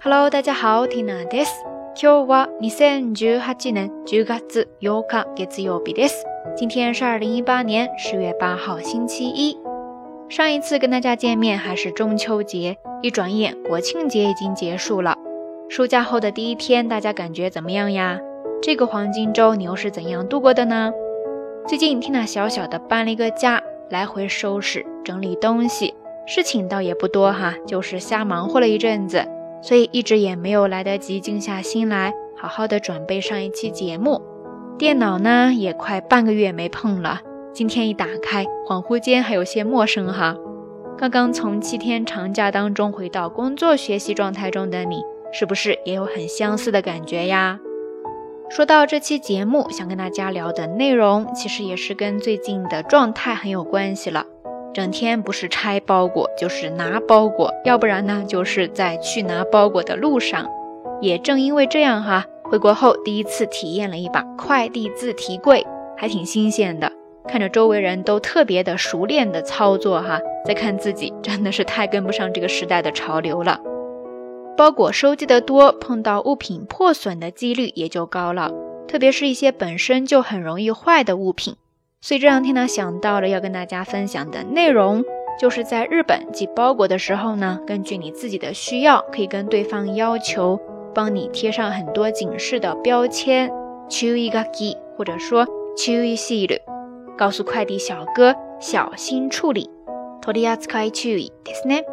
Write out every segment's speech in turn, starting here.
Hello，大家好，Tina です。今日は二千十八年十月八日月曜日です。今天是二零一八年十月八号星期一。上一次跟大家见面还是中秋节，一转眼国庆节已经结束了。暑假后的第一天，大家感觉怎么样呀？这个黄金周你又是怎样度过的呢？最近 Tina 小小的搬了一个家，来回收拾整理东西，事情倒也不多哈，就是瞎忙活了一阵子。 所以一直也没有来得及静下心来，好好的准备上一期节目。电脑呢也快半个月没碰了，今天一打开，恍惚间还有些陌生哈。刚刚从七天长假当中回到工作学习状态中的你，是不是也有很相似的感觉呀？说到这期节目，想跟大家聊的内容，其实也是跟最近的状态很有关系了。整天不是拆包裹就是拿包裹，要不然呢就是在去拿包裹的路上。也正因为这样哈，回国后第一次体验了一把快递自提柜，还挺新鲜的。看着周围人都特别的熟练的操作哈，再看自己真的是太跟不上这个时代的潮流了。包裹收集的多，碰到物品破损的几率也就高了，特别是一些本身就很容易坏的物品。所以这两天呢，想到了要跟大家分享的内容，就是在日本寄包裹的时候呢，根据你自己的需要，可以跟对方要求帮你贴上很多警示的标签，注意書き或者说注意シール，告诉快递小哥小心处理。取扱注意ですね。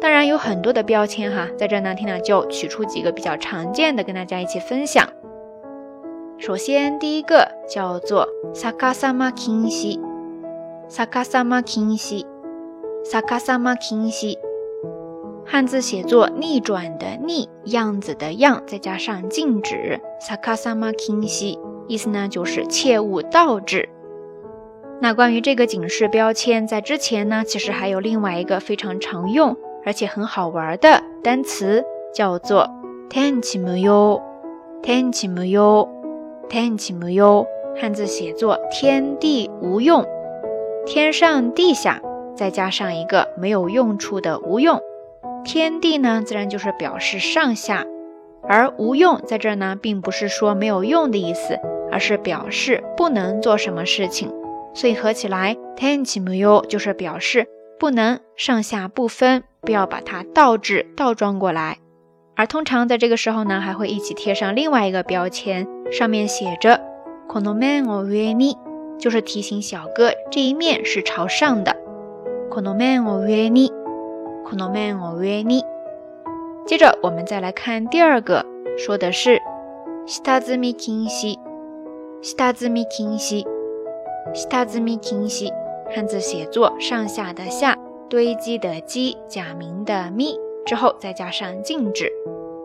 当然有很多的标签哈，在这呢，天呢就取出几个比较常见的，跟大家一起分享。 首先，第一个叫做“サカサマ禁止”，“サカサマ禁止”，“サカサマ禁止”，汉字写作“逆转”的“逆”，样子的“样”，再加上“禁止”，“サカサマ禁止”，意思呢就是切勿倒置。那关于这个警示标签，在之前呢，其实还有另外一个非常常用而且很好玩的单词，叫做“天气無用”，天气無用。 天气无忧，汉字写作天地无用，天上地下，再加上一个没有用处的无用。天地呢，自然就是表示上下，而无用在这儿呢，并不是说没有用的意思，而是表示不能做什么事情。所以合起来，天气无忧就是表示不能上下不分，不要把它倒置倒装过来。而通常在这个时候呢，还会一起贴上另外一个标签。上面写着“この面を上に”，就是提醒小哥这一面是朝上的。この面を上に，この面を上に。接着我们再来看第二个，说的是“下積み禁止”，下積み禁止，下積み禁止。汉字写作上下的下，堆积的积，假名的咪，之后再加上禁止。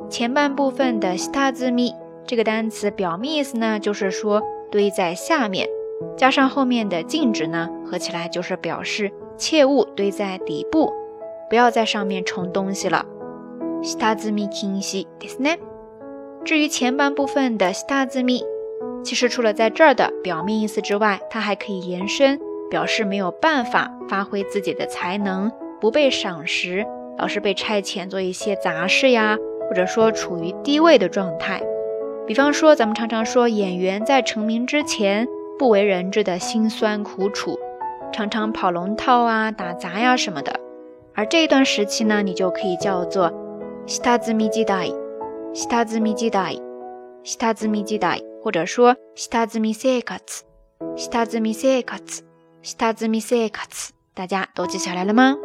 前半部分的下積み。 这个单词表面意思呢，就是说堆在下面，加上后面的禁止呢，合起来就是表示切勿堆在底部，不要在上面盛东西了。下字密清晰，对是呢。至于前半部分的下字密，其实除了在这儿的表面意思之外，它还可以延伸，表示没有办法发挥自己的才能，不被赏识，老是被差遣做一些杂事呀，或者说处于低位的状态。比方说，咱们常常说演员在成名之前不为人知的辛酸苦楚，常常跑龙套啊、打杂呀什么的。而这一段时期呢，你就可以叫做下積み時代、下積み時代、下積み時代，或者说下積み生活、下積み生活、下積み生活。大家都记下来了吗？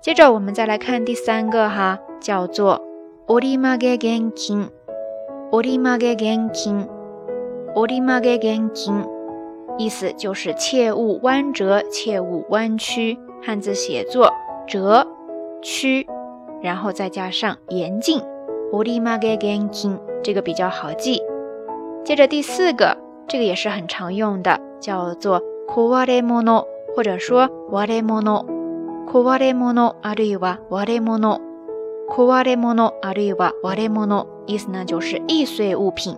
接着我们再来看第三个哈，叫做折り曲げ現金。 折り曲げ現金，折り曲げ現金，意思就是切勿弯折，切勿弯曲。汉字写作折曲，然后再加上严禁。折り曲げ現金，这个比较好记。接着第四个，这个也是很常用的，叫做壊れ物，或者说割れ物。壊れ物あるいは割れ物。壊れ物あるいは割れ物， 意思呢就是易碎物品。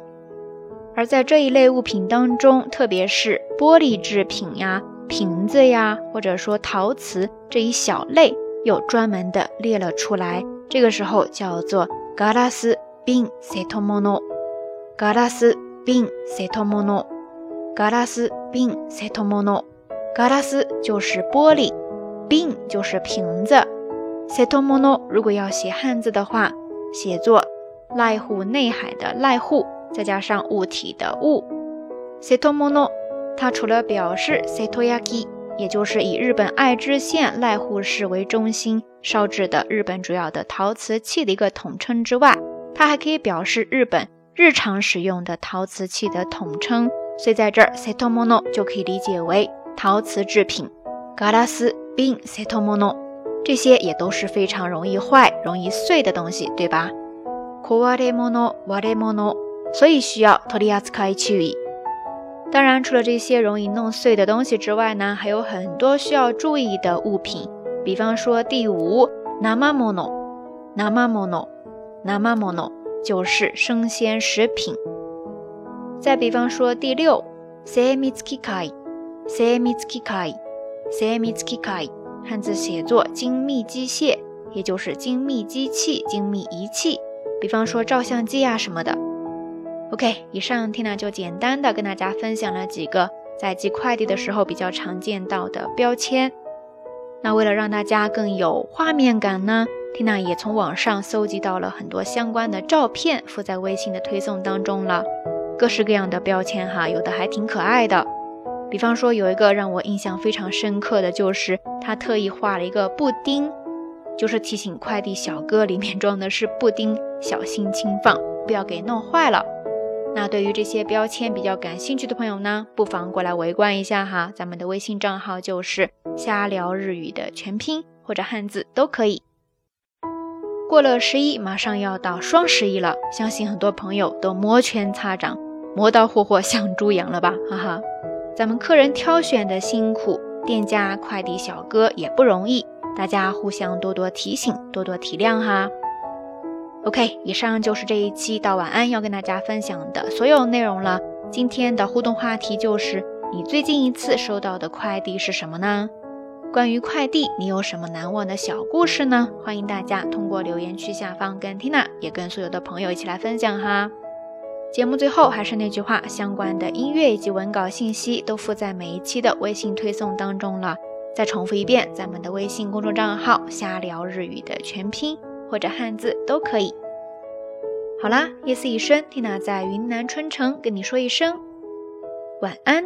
而在这一类物品当中，特别是玻璃制品呀、瓶子呀，或者说陶瓷这一小类，又专门的列了出来。这个时候叫做 ガラス、瓶、セトモノ。ガラス、瓶、セトモノ。ガラス、瓶、セトモノ。ガラス就是玻璃，瓶就是瓶子。セトモノ如果要写汉字的话，写作 濑户内海的濑户，再加上物体的物。セトモノ，它除了表示セトヤキ，也就是以日本爱知县濑户市为中心烧制的日本主要的陶瓷器的一个统称之外，它还可以表示日本日常使用的陶瓷器的统称。所以在这儿セトモノ就可以理解为。陶瓷制品，ガラス、瓶、セトモノ，这些也都是非常容易坏、容易碎的东西，对吧？ 壊れ物、割れ物，所以需要取り扱い注意。当然，除了这些容易弄碎的东西之外呢，还有很多需要注意的物品。比方说第五，生物、生物、生物就是生鲜食品。再比方说第六，精 比方说照相机啊什么的。OK，以上 Tina 就简单的跟大家分享了几个在寄快递的时候比较常见到的标签。那为了让大家更有画面感呢，Tina 也从网上搜集到了很多相关的照片，附在微信的推送当中了。各式各样的标签哈，有的还挺可爱的。比方说，有一个让我印象非常深刻的就是，他特意画了一个布丁，就是提醒快递小哥里面装的是布丁，小心轻放，不要给弄坏了。那对于这些标签比较感兴趣的朋友呢，不妨过来围观一下哈。咱们的微信账号就是“瞎聊日语”的全拼或者汉字都可以。过了十一，马上要到双十一了，相信很多朋友都摩拳擦掌，磨刀霍霍向猪羊了吧，哈哈。咱们客人挑选的辛苦，店家、快递小哥也不容易，大家互相多多提醒，多多体谅哈。OK，以上就是这一期到晚安要跟大家分享的所有内容了。今天的互动话题就是：你最近一次收到的快递是什么呢？关于快递，你有什么难忘的小故事呢？欢迎大家通过留言区下方跟 Tina 也跟所有的朋友一起来分享哈。节目最后还是那句话，相关的音乐以及文稿信息都附在每一期的微信推送当中了。再重复一遍，咱们的微信公众账号“瞎聊日语”的全拼或者汉字都可以。好啦，夜色已深缇娜在云南春城跟你说一声晚安。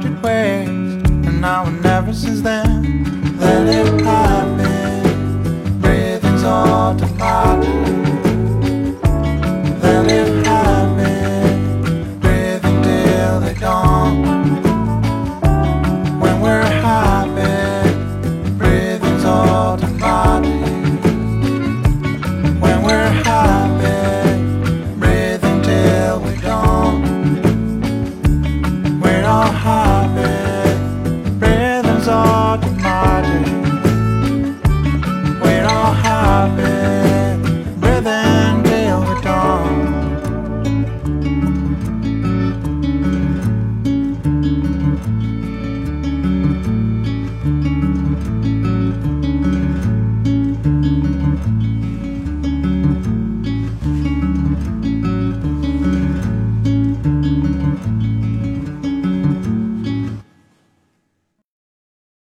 hundred ways, and now and ever since then, then it happened. Breathing's all divided.